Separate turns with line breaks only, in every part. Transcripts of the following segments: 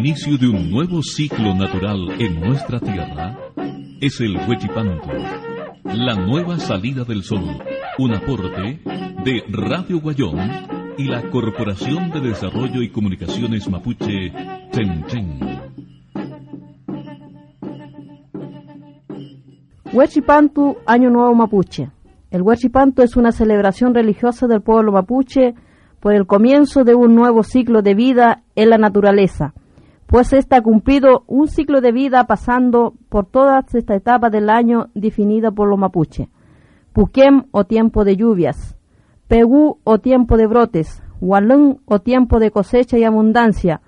inicio de un nuevo ciclo natural en nuestra tierra es el Huechipanto, la nueva salida del sol, un aporte de Radio Guayón y la Corporación de Desarrollo y Comunicaciones Mapuche, Chen
Huechipantu, Año Nuevo Mapuche. El Huechipantu es una celebración religiosa del pueblo mapuche por el comienzo de un nuevo ciclo de vida en la naturaleza pues ésta ha cumplido un ciclo de vida pasando por todas estas etapas del año definida por los mapuche. Puquem o tiempo de lluvias, Pegú o tiempo de brotes, Walún o tiempo de cosecha y abundancia,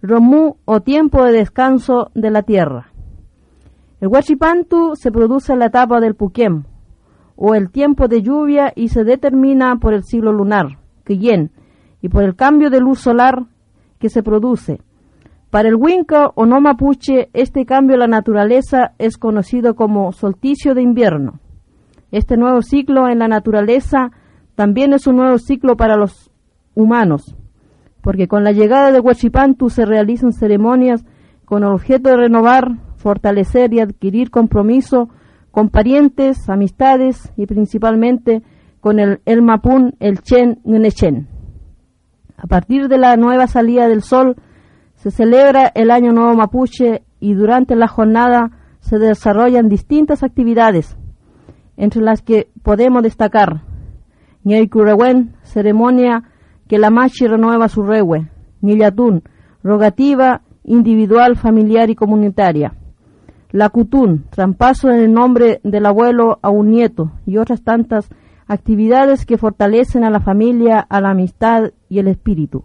Romú o tiempo de descanso de la tierra. El Huachipantu se produce en la etapa del Puquem, o el tiempo de lluvia y se determina por el siglo lunar, Quillén, y por el cambio de luz solar que se produce, para el Winca o no mapuche, este cambio en la naturaleza es conocido como solsticio de invierno. Este nuevo ciclo en la naturaleza también es un nuevo ciclo para los humanos, porque con la llegada de Huachipantu se realizan ceremonias con el objeto de renovar, fortalecer y adquirir compromiso con parientes, amistades y principalmente con el El Mapún, el Chen Nechen. A partir de la nueva salida del sol, se celebra el Año Nuevo Mapuche y durante la jornada se desarrollan distintas actividades, entre las que podemos destacar Ñaycurewen, ceremonia que la Machi renueva su rewe, Nillatún, rogativa individual, familiar y comunitaria. La Cutún, trampaso en el nombre del abuelo a un nieto y otras tantas actividades que fortalecen a la familia, a la amistad y el espíritu.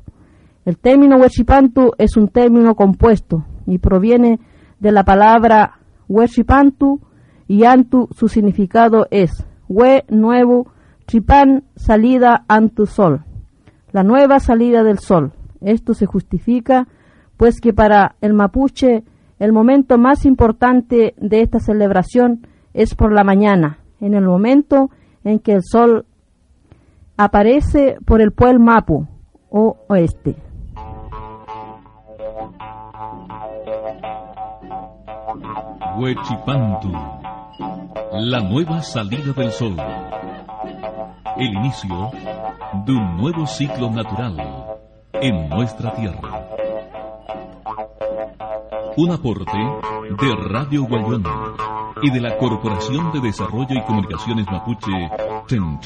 El término huechipantu es un término compuesto y proviene de la palabra huechipantu y antu su significado es hue nuevo, chipan salida antu sol, la nueva salida del sol. Esto se justifica pues que para el mapuche el momento más importante de esta celebración es por la mañana, en el momento en que el sol aparece por el pueblo mapu o oeste.
Huechipantu, la nueva salida del sol, el inicio de un nuevo ciclo natural en nuestra tierra. Un aporte de Radio Guayón y de la Corporación de Desarrollo y Comunicaciones Mapuche, Chen